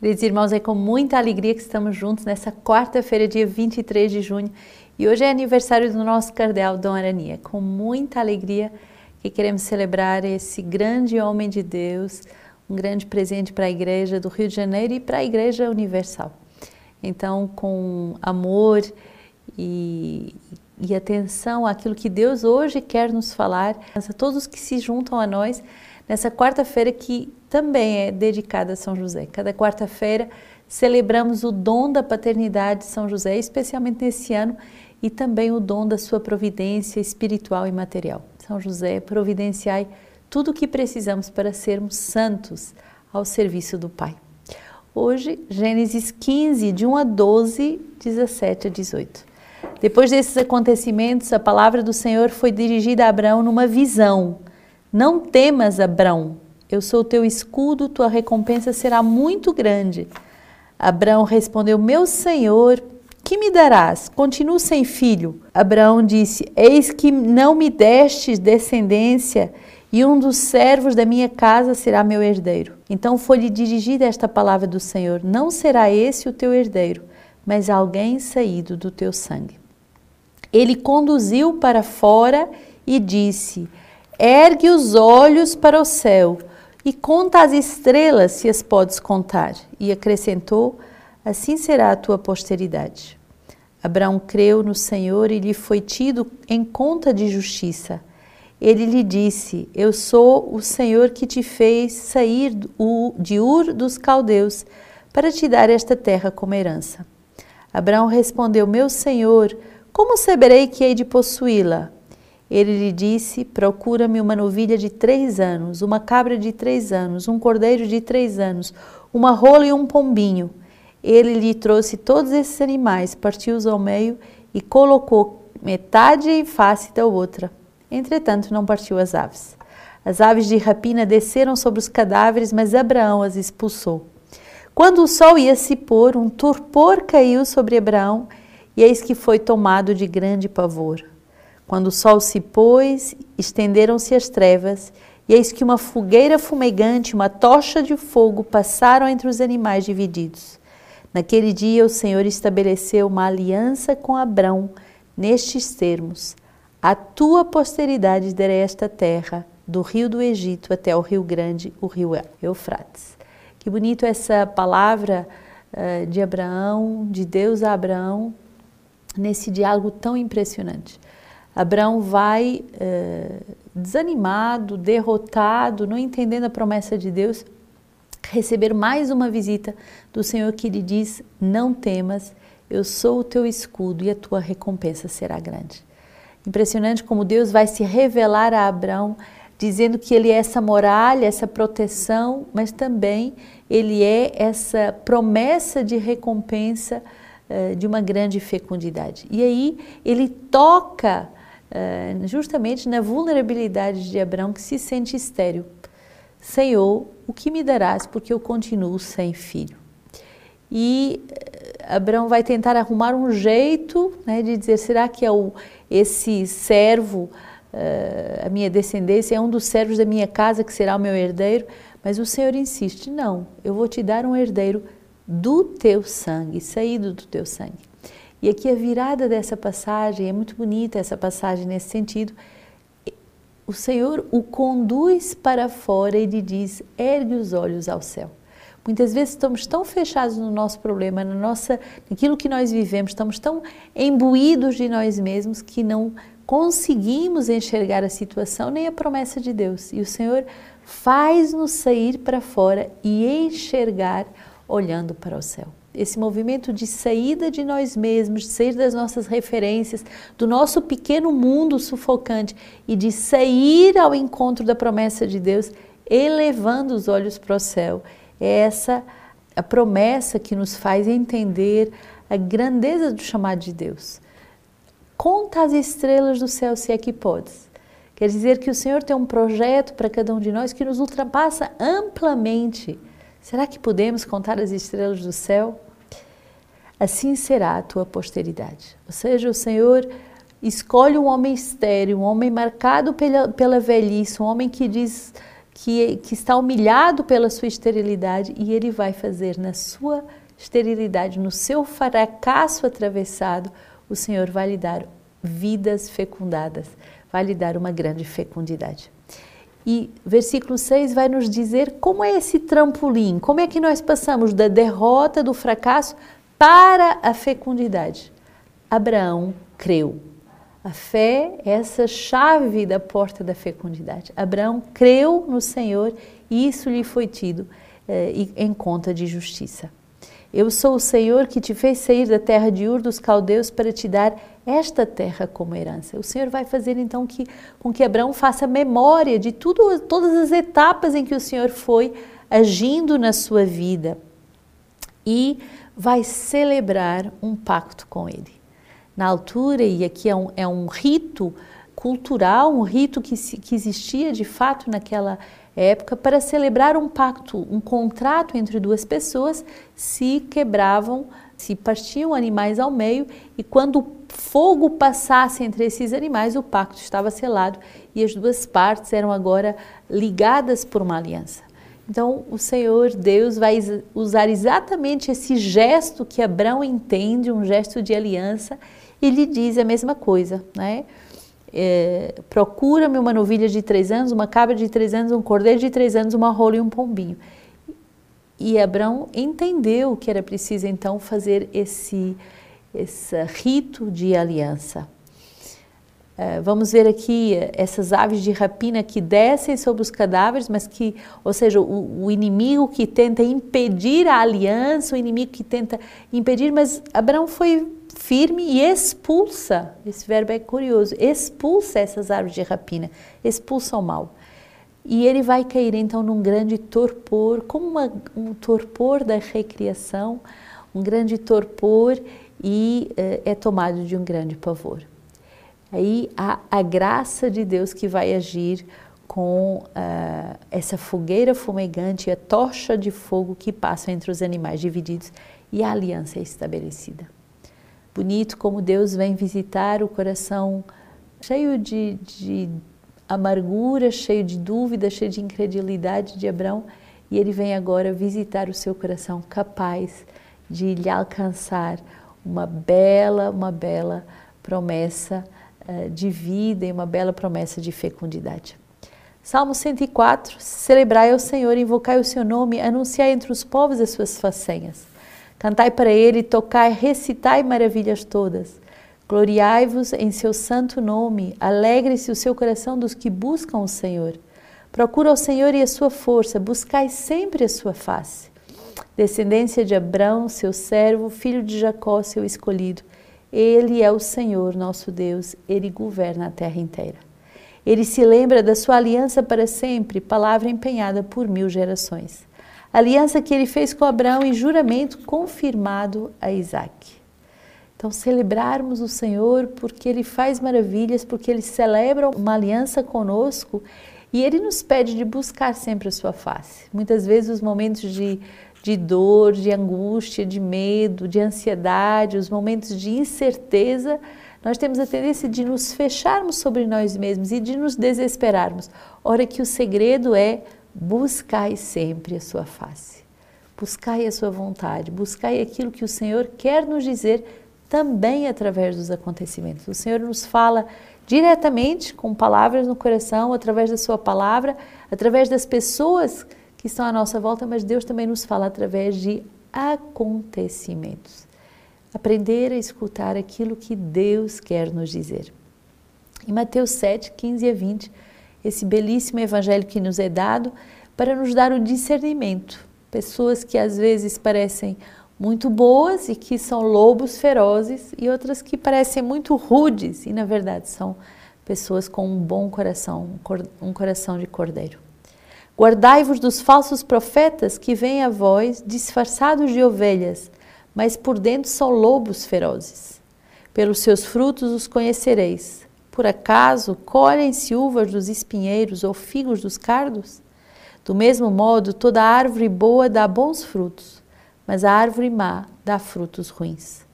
Queridos irmãos, é com muita alegria que estamos juntos nessa quarta-feira, dia 23 de junho, e hoje é aniversário do nosso cardeal Dom Arania. Com muita alegria que queremos celebrar esse grande homem de Deus, um grande presente para a Igreja do Rio de Janeiro e para a Igreja Universal. Então, com amor e, e atenção àquilo que Deus hoje quer nos falar, a todos que se juntam a nós nessa quarta-feira que também é dedicada a São José. Cada quarta-feira celebramos o dom da paternidade de São José, especialmente nesse ano, e também o dom da sua providência espiritual e material. São José, providenciai tudo o que precisamos para sermos santos ao serviço do Pai. Hoje, Gênesis 15, de 1 a 12, 17 a 18. Depois desses acontecimentos, a palavra do Senhor foi dirigida a Abraão numa visão. Não temas, Abraão, eu sou teu escudo, tua recompensa será muito grande. Abraão respondeu: Meu senhor, que me darás? Continuo sem filho. Abraão disse: Eis que não me destes descendência, e um dos servos da minha casa será meu herdeiro. Então foi-lhe dirigida esta palavra do Senhor: Não será esse o teu herdeiro, mas alguém saído do teu sangue. Ele conduziu para fora e disse: Ergue os olhos para o céu e conta as estrelas, se as podes contar. E acrescentou: Assim será a tua posteridade. Abraão creu no Senhor e lhe foi tido em conta de justiça. Ele lhe disse: Eu sou o Senhor que te fez sair de Ur dos caldeus para te dar esta terra como herança. Abraão respondeu: Meu Senhor, como saberei que hei de possuí-la? Ele lhe disse: Procura-me uma novilha de três anos, uma cabra de três anos, um cordeiro de três anos, uma rola e um pombinho. Ele lhe trouxe todos esses animais, partiu-os ao meio e colocou metade em face da outra. Entretanto, não partiu as aves. As aves de rapina desceram sobre os cadáveres, mas Abraão as expulsou. Quando o sol ia se pôr, um torpor caiu sobre Abraão, e eis que foi tomado de grande pavor. Quando o sol se pôs, estenderam-se as trevas, e eis que uma fogueira fumegante, uma tocha de fogo passaram entre os animais divididos. Naquele dia o Senhor estabeleceu uma aliança com Abrão nestes termos: A tua posteridade darei esta terra, do rio do Egito até o rio grande, o rio Eufrates. Que bonito essa palavra uh, de Abraão, de Deus a Abraão, nesse diálogo tão impressionante. Abraão vai eh, desanimado, derrotado, não entendendo a promessa de Deus, receber mais uma visita do Senhor que lhe diz: Não temas, eu sou o teu escudo e a tua recompensa será grande. Impressionante como Deus vai se revelar a Abraão, dizendo que ele é essa muralha, essa proteção, mas também ele é essa promessa de recompensa uh, de uma grande fecundidade. E aí ele toca eh, justamente na vulnerabilidade de Abraão que se sente estéril. Senhor, o que me darás porque eu continuo sem filho? E eh, Abraão vai tentar arrumar um jeito né, de dizer: será que é o, esse servo, uh, a minha descendência, é um dos servos da minha casa que será o meu herdeiro? Mas o Senhor insiste: não, eu vou te dar um herdeiro do teu sangue, saído do teu sangue. E aqui a virada dessa passagem, é muito bonita essa passagem nesse sentido. O Senhor o conduz para fora e lhe diz: ergue os olhos ao céu. Muitas vezes estamos tão fechados no nosso problema, na nossa, naquilo que nós vivemos, estamos tão imbuídos de nós mesmos que não conseguimos enxergar a situação nem a promessa de Deus. E o Senhor faz-nos sair para fora e enxergar olhando para o céu esse movimento de saída de nós mesmos, de sair das nossas referências, do nosso pequeno mundo sufocante e de sair ao encontro da promessa de Deus, elevando os olhos para o céu. É essa a promessa que nos faz entender a grandeza do chamado de Deus. Conta as estrelas do céu se é que podes. Quer dizer que o Senhor tem um projeto para cada um de nós que nos ultrapassa amplamente. Será que podemos contar as estrelas do céu? assim será a tua posteridade. Ou seja, o Senhor escolhe um homem estéril, um homem marcado pela, pela velhice, um homem que diz que, que está humilhado pela sua esterilidade e ele vai fazer na sua esterilidade, no seu fracasso atravessado, o Senhor vai lhe dar vidas fecundadas, vai lhe dar uma grande fecundidade. E versículo 6 vai nos dizer como é esse trampolim, como é que nós passamos da derrota, do fracasso para a fecundidade. Abraão creu. A fé é essa chave da porta da fecundidade. Abraão creu no Senhor e isso lhe foi tido eh, em conta de justiça. Eu sou o Senhor que te fez sair da terra de Ur dos caldeus para te dar esta terra como herança. O Senhor vai fazer então que, com que Abraão faça memória de tudo, todas as etapas em que o Senhor foi agindo na sua vida e vai celebrar um pacto com ele. Na altura, e aqui é um, é um rito cultural, um rito que, que existia de fato naquela época para celebrar um pacto, um contrato entre duas pessoas se quebravam, se partiam animais ao meio e quando fogo passasse entre esses animais, o pacto estava selado e as duas partes eram agora ligadas por uma aliança. Então, o Senhor Deus vai usar exatamente esse gesto que Abraão entende, um gesto de aliança, e lhe diz a mesma coisa, né? É, procura-me uma novilha de três anos, uma cabra de três anos, um cordeiro de três anos, uma rola e um pombinho. E Abraão entendeu que era preciso então fazer esse, esse rito de aliança. É, vamos ver aqui essas aves de rapina que descem sobre os cadáveres, mas que, ou seja, o, o, inimigo que tenta impedir a aliança, o inimigo que tenta impedir, mas Abraão foi firme e expulsa, esse verbo é curioso, expulsa essas árvores de rapina, expulsa o mal. E ele vai cair então num grande torpor, como uma, um torpor da recriação, um grande torpor e uh, é tomado de um grande pavor. Aí há a graça de Deus que vai agir com uh, essa fogueira fumegante a tocha de fogo que passa entre os animais divididos e a aliança é estabelecida bonito como Deus vem visitar o coração cheio de, de amargura, cheio de dúvida, cheio de incredulidade de Abraão, e ele vem agora visitar o seu coração capaz de lhe alcançar uma bela, uma bela promessa uh, de vida e uma bela promessa de fecundidade. Salmo 104: Celebrai ao Senhor, invocai o seu nome, anunciai entre os povos as suas façanhas. Cantai para ele, tocai, recitai maravilhas todas. Gloriai-vos em seu santo nome, alegre-se o seu coração dos que buscam o Senhor. Procura o Senhor e a sua força, buscai sempre a sua face. Descendência de Abrão, seu servo, filho de Jacó, seu escolhido. Ele é o Senhor, nosso Deus, ele governa a terra inteira. Ele se lembra da sua aliança para sempre, palavra empenhada por mil gerações aliança que ele fez com Abraão e juramento confirmado a Isaac. Então, celebrarmos o Senhor porque Ele faz maravilhas, porque Ele celebra uma aliança conosco e Ele nos pede de buscar sempre a Sua face. Muitas vezes, os momentos de, de dor, de angústia, de medo, de ansiedade, os momentos de incerteza, nós temos a tendência de nos fecharmos sobre nós mesmos e de nos desesperarmos. Ora, que o segredo é buscai sempre a sua face, buscai a sua vontade, buscai aquilo que o Senhor quer nos dizer também através dos acontecimentos. O Senhor nos fala diretamente com palavras no coração, através da sua palavra, através das pessoas que estão à nossa volta, mas Deus também nos fala através de acontecimentos. Aprender a escutar aquilo que Deus quer nos dizer. Em Mateus 7, 15 a 20, esse belíssimo evangelho que nos é dado para nos dar o discernimento. Pessoas que às vezes parecem muito boas e que são lobos ferozes, e outras que parecem muito rudes e na verdade são pessoas com um bom coração, um coração de cordeiro. Guardai-vos dos falsos profetas que vêm a vós disfarçados de ovelhas, mas por dentro são lobos ferozes. Pelos seus frutos os conhecereis. Por acaso colhem-se uvas dos espinheiros ou figos dos cardos? Do mesmo modo, toda árvore boa dá bons frutos, mas a árvore má dá frutos ruins.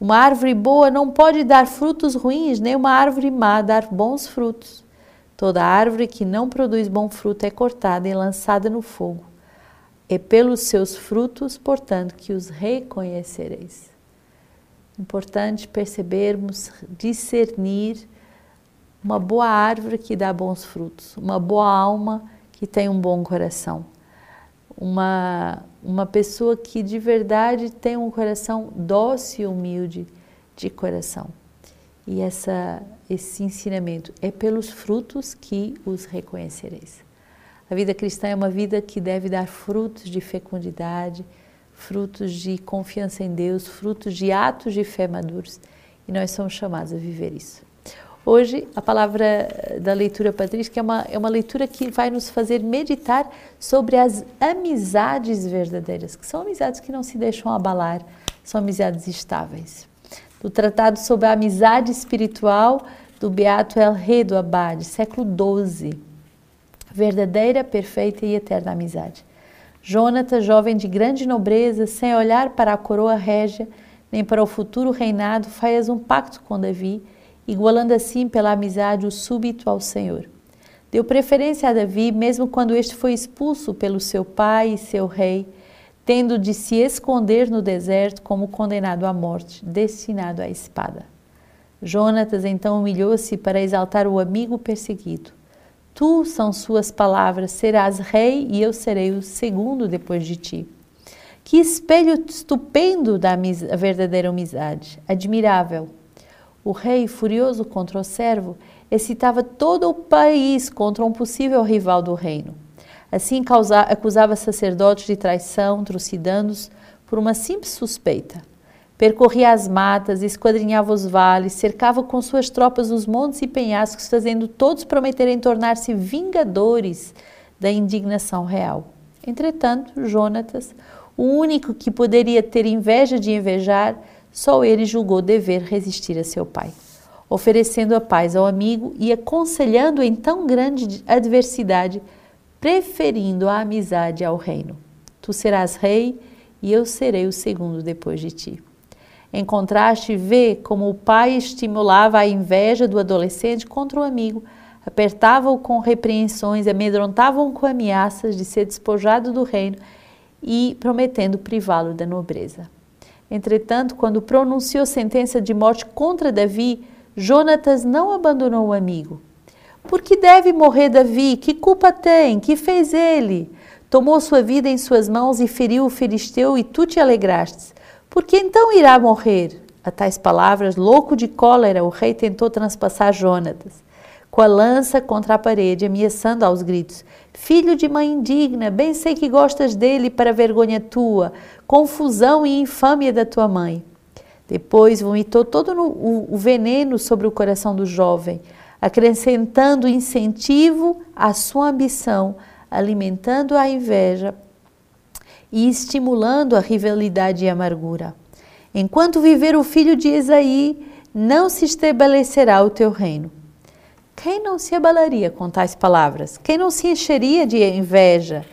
Uma árvore boa não pode dar frutos ruins, nem uma árvore má dar bons frutos. Toda árvore que não produz bom fruto é cortada e lançada no fogo. É pelos seus frutos, portanto, que os reconhecereis. Importante percebermos, discernir uma boa árvore que dá bons frutos, uma boa alma que tem um bom coração, uma, uma pessoa que de verdade tem um coração dócil e humilde de coração. E essa, esse ensinamento é pelos frutos que os reconhecereis. A vida cristã é uma vida que deve dar frutos de fecundidade, frutos de confiança em Deus, frutos de atos de fé maduros. E nós somos chamados a viver isso. Hoje, a palavra da leitura patrística é uma, é uma leitura que vai nos fazer meditar sobre as amizades verdadeiras, que são amizades que não se deixam abalar, são amizades estáveis do Tratado sobre a Amizade Espiritual do Beato El Rei do Abade, século XII. Verdadeira, perfeita e eterna amizade. Jonatas, jovem de grande nobreza, sem olhar para a coroa régia, nem para o futuro reinado, faz um pacto com Davi, igualando assim pela amizade o súbito ao Senhor. Deu preferência a Davi, mesmo quando este foi expulso pelo seu pai e seu rei, tendo de se esconder no deserto como condenado à morte, destinado à espada. Jonatas então humilhou-se para exaltar o amigo perseguido. Tu, são suas palavras, serás rei e eu serei o segundo depois de ti. Que espelho estupendo da verdadeira amizade, admirável. O rei, furioso contra o servo, excitava todo o país contra um possível rival do reino. Assim acusava sacerdotes de traição, trucidando-os por uma simples suspeita. Percorria as matas, esquadrinhava os vales, cercava com suas tropas os montes e penhascos, fazendo todos prometerem tornar-se vingadores da indignação real. Entretanto, Jonatas, o único que poderia ter inveja de invejar, só ele julgou dever resistir a seu pai, oferecendo a paz ao amigo e aconselhando em tão grande adversidade preferindo a amizade ao reino. Tu serás rei e eu serei o segundo depois de ti. Em contraste, vê como o pai estimulava a inveja do adolescente contra o amigo, apertava-o com repreensões, amedrontava-o com ameaças de ser despojado do reino e prometendo privá-lo da nobreza. Entretanto, quando pronunciou sentença de morte contra Davi, Jonatas não abandonou o amigo, por que deve morrer Davi? Que culpa tem? Que fez ele? Tomou sua vida em suas mãos e feriu o filisteu, e tu te alegrastes. Por que então irá morrer? A tais palavras, louco de cólera, o rei tentou transpassar Jonatas, com a lança contra a parede, ameaçando aos gritos: Filho de mãe indigna, bem sei que gostas dele para vergonha tua, confusão e infâmia da tua mãe. Depois vomitou todo o veneno sobre o coração do jovem acrescentando incentivo à sua ambição, alimentando a inveja e estimulando a rivalidade e a amargura. Enquanto viver o filho de Esaí, não se estabelecerá o teu reino. Quem não se abalaria com tais palavras? Quem não se encheria de inveja?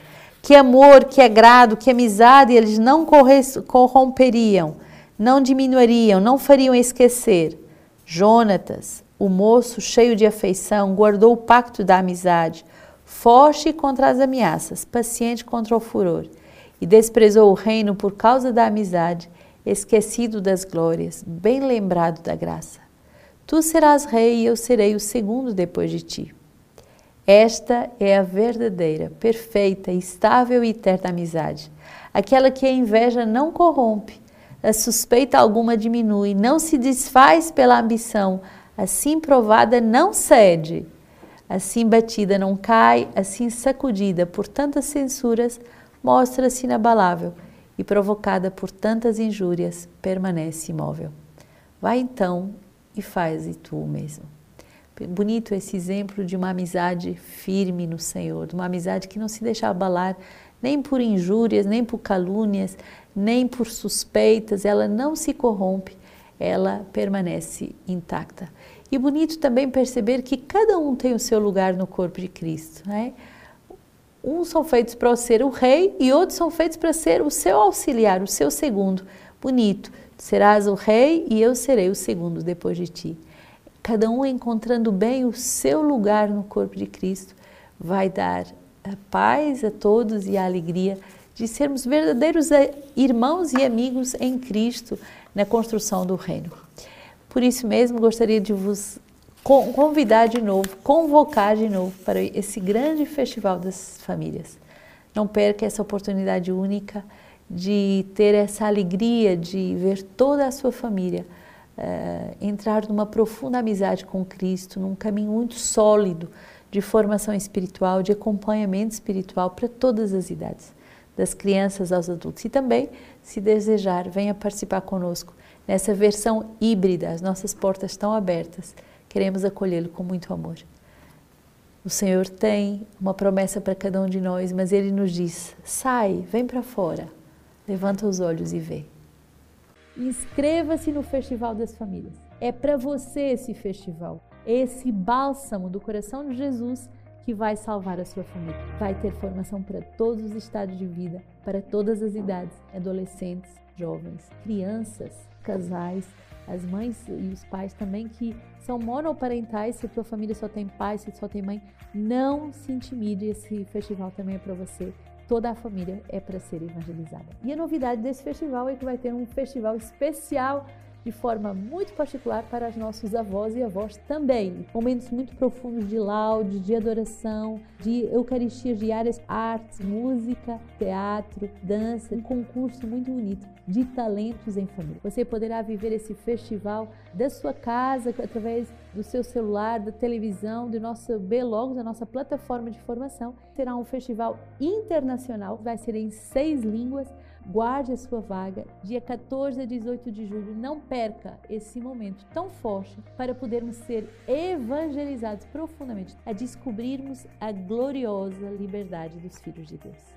Que amor, que agrado, que amizade eles não corromperiam, não diminuiriam, não fariam esquecer. Jonatas, o moço, cheio de afeição, guardou o pacto da amizade, forte contra as ameaças, paciente contra o furor, e desprezou o reino por causa da amizade, esquecido das glórias, bem lembrado da graça. Tu serás rei e eu serei o segundo depois de ti. Esta é a verdadeira, perfeita, estável e eterna amizade, aquela que a inveja não corrompe, a suspeita alguma diminui, não se desfaz pela ambição, Assim provada não cede, assim batida não cai, assim sacudida por tantas censuras, mostra-se inabalável e provocada por tantas injúrias, permanece imóvel. Vai então e faz e tu mesmo. Bonito esse exemplo de uma amizade firme no Senhor, de uma amizade que não se deixa abalar nem por injúrias, nem por calúnias, nem por suspeitas, ela não se corrompe, ela permanece intacta. E bonito também perceber que cada um tem o seu lugar no corpo de Cristo. Né? Uns são feitos para ser o rei e outros são feitos para ser o seu auxiliar, o seu segundo. Bonito. Serás o rei e eu serei o segundo depois de ti. Cada um encontrando bem o seu lugar no corpo de Cristo, vai dar a paz a todos e a alegria de sermos verdadeiros irmãos e amigos em Cristo na construção do reino. Por isso mesmo, gostaria de vos convidar de novo, convocar de novo para esse grande festival das famílias. Não perca essa oportunidade única de ter essa alegria de ver toda a sua família uh, entrar numa profunda amizade com Cristo, num caminho muito sólido de formação espiritual, de acompanhamento espiritual para todas as idades, das crianças aos adultos. E também, se desejar, venha participar conosco nessa versão híbrida. As nossas portas estão abertas. Queremos acolhê-lo com muito amor. O Senhor tem uma promessa para cada um de nós, mas Ele nos diz: sai, vem para fora, levanta os olhos e vê. Inscreva-se no Festival das Famílias. É para você esse festival, esse bálsamo do coração de Jesus que vai salvar a sua família. Vai ter formação para todos os estados de vida, para todas as idades, adolescentes, jovens, crianças, casais, as mães e os pais também que são monoparentais, se a tua família só tem pai, se só tem mãe, não se intimide, esse festival também é para você. Toda a família é para ser evangelizada. E a novidade desse festival é que vai ter um festival especial de forma muito particular para os nossos avós e avós também. Momentos muito profundos de laude, de adoração, de eucaristias diárias, artes, música, teatro, dança, um concurso muito bonito de talentos em família. Você poderá viver esse festival da sua casa através do seu celular, da televisão, do nosso B-Logos, da nossa plataforma de formação. Será um festival internacional, vai ser em seis línguas Guarde a sua vaga, dia 14 a 18 de julho. Não perca esse momento tão forte para podermos ser evangelizados profundamente, a descobrirmos a gloriosa liberdade dos filhos de Deus.